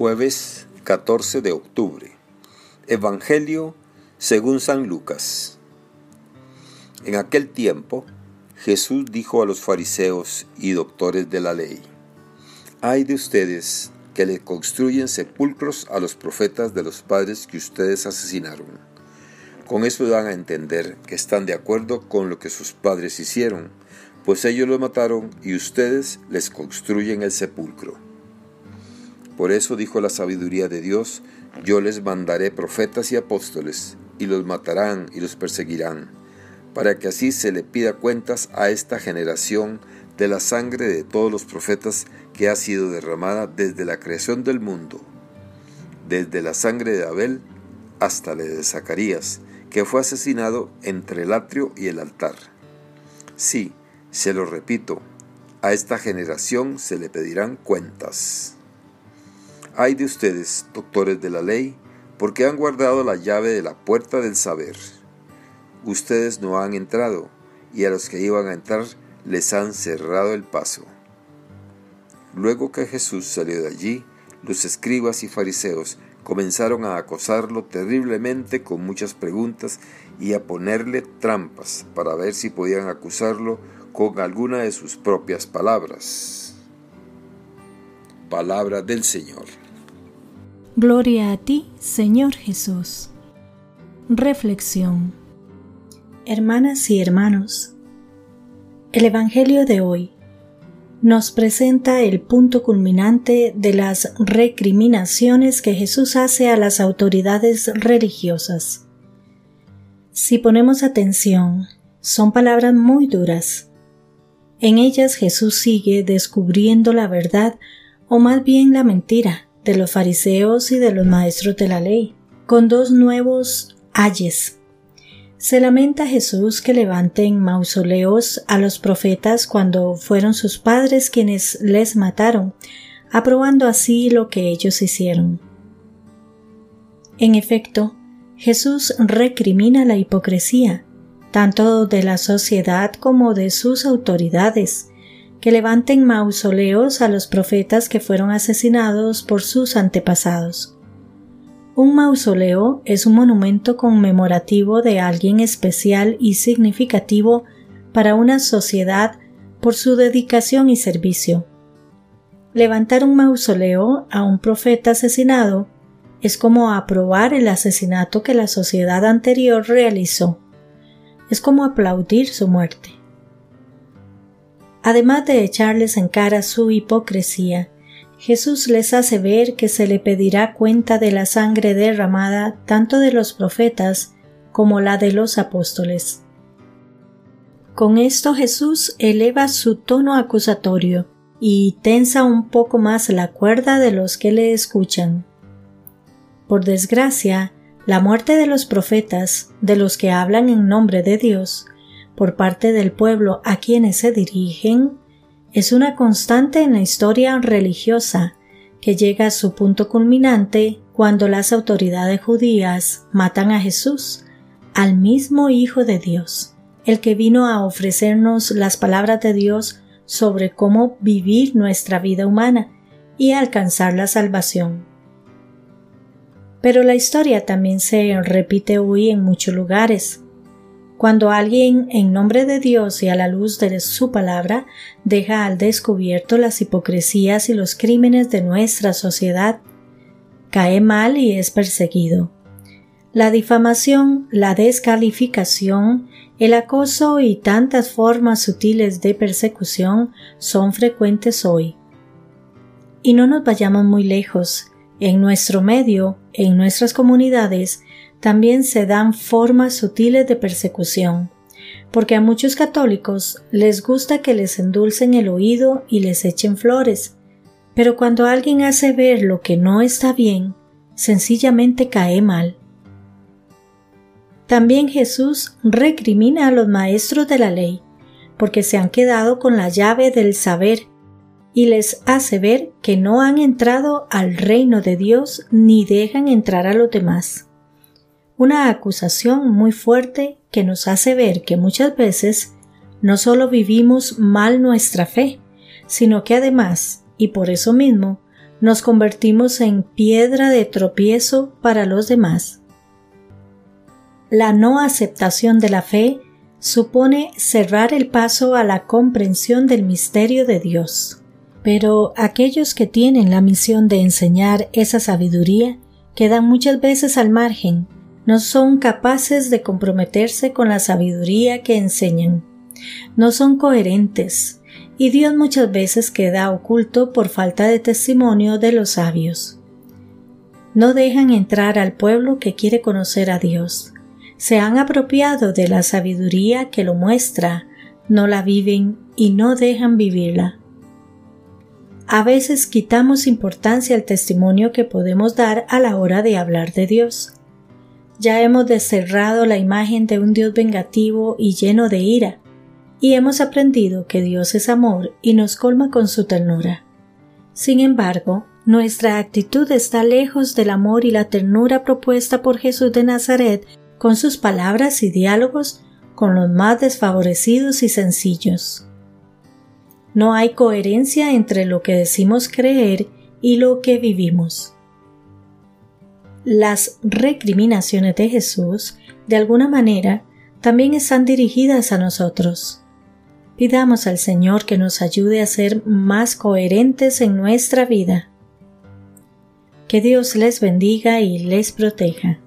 Jueves 14 de octubre. Evangelio según San Lucas. En aquel tiempo, Jesús dijo a los fariseos y doctores de la ley, Hay de ustedes que le construyen sepulcros a los profetas de los padres que ustedes asesinaron. Con eso dan a entender que están de acuerdo con lo que sus padres hicieron, pues ellos lo mataron y ustedes les construyen el sepulcro. Por eso dijo la sabiduría de Dios, yo les mandaré profetas y apóstoles, y los matarán y los perseguirán, para que así se le pida cuentas a esta generación de la sangre de todos los profetas que ha sido derramada desde la creación del mundo, desde la sangre de Abel hasta la de Zacarías, que fue asesinado entre el atrio y el altar. Sí, se lo repito, a esta generación se le pedirán cuentas. Ay de ustedes, doctores de la ley, porque han guardado la llave de la puerta del saber. Ustedes no han entrado, y a los que iban a entrar les han cerrado el paso. Luego que Jesús salió de allí, los escribas y fariseos comenzaron a acosarlo terriblemente con muchas preguntas y a ponerle trampas para ver si podían acusarlo con alguna de sus propias palabras. Palabra del Señor. Gloria a ti, Señor Jesús. Reflexión. Hermanas y hermanos, el Evangelio de hoy nos presenta el punto culminante de las recriminaciones que Jesús hace a las autoridades religiosas. Si ponemos atención, son palabras muy duras. En ellas Jesús sigue descubriendo la verdad o más bien la mentira de los fariseos y de los maestros de la ley, con dos nuevos ayes. Se lamenta Jesús que levanten mausoleos a los profetas cuando fueron sus padres quienes les mataron, aprobando así lo que ellos hicieron. En efecto, Jesús recrimina la hipocresía, tanto de la sociedad como de sus autoridades, que levanten mausoleos a los profetas que fueron asesinados por sus antepasados. Un mausoleo es un monumento conmemorativo de alguien especial y significativo para una sociedad por su dedicación y servicio. Levantar un mausoleo a un profeta asesinado es como aprobar el asesinato que la sociedad anterior realizó. Es como aplaudir su muerte. Además de echarles en cara su hipocresía, Jesús les hace ver que se le pedirá cuenta de la sangre derramada tanto de los profetas como la de los apóstoles. Con esto Jesús eleva su tono acusatorio y tensa un poco más la cuerda de los que le escuchan. Por desgracia, la muerte de los profetas, de los que hablan en nombre de Dios, por parte del pueblo a quienes se dirigen es una constante en la historia religiosa que llega a su punto culminante cuando las autoridades judías matan a Jesús, al mismo Hijo de Dios, el que vino a ofrecernos las palabras de Dios sobre cómo vivir nuestra vida humana y alcanzar la salvación. Pero la historia también se repite hoy en muchos lugares. Cuando alguien, en nombre de Dios y a la luz de su palabra, deja al descubierto las hipocresías y los crímenes de nuestra sociedad, cae mal y es perseguido. La difamación, la descalificación, el acoso y tantas formas sutiles de persecución son frecuentes hoy. Y no nos vayamos muy lejos. En nuestro medio, en nuestras comunidades, también se dan formas sutiles de persecución, porque a muchos católicos les gusta que les endulcen el oído y les echen flores, pero cuando alguien hace ver lo que no está bien, sencillamente cae mal. También Jesús recrimina a los maestros de la ley, porque se han quedado con la llave del saber y les hace ver que no han entrado al reino de Dios ni dejan entrar a los demás una acusación muy fuerte que nos hace ver que muchas veces no solo vivimos mal nuestra fe, sino que además, y por eso mismo, nos convertimos en piedra de tropiezo para los demás. La no aceptación de la fe supone cerrar el paso a la comprensión del misterio de Dios. Pero aquellos que tienen la misión de enseñar esa sabiduría quedan muchas veces al margen, no son capaces de comprometerse con la sabiduría que enseñan, no son coherentes, y Dios muchas veces queda oculto por falta de testimonio de los sabios. No dejan entrar al pueblo que quiere conocer a Dios. Se han apropiado de la sabiduría que lo muestra, no la viven y no dejan vivirla. A veces quitamos importancia al testimonio que podemos dar a la hora de hablar de Dios. Ya hemos desterrado la imagen de un Dios vengativo y lleno de ira, y hemos aprendido que Dios es amor y nos colma con su ternura. Sin embargo, nuestra actitud está lejos del amor y la ternura propuesta por Jesús de Nazaret con sus palabras y diálogos con los más desfavorecidos y sencillos. No hay coherencia entre lo que decimos creer y lo que vivimos. Las recriminaciones de Jesús, de alguna manera, también están dirigidas a nosotros. Pidamos al Señor que nos ayude a ser más coherentes en nuestra vida. Que Dios les bendiga y les proteja.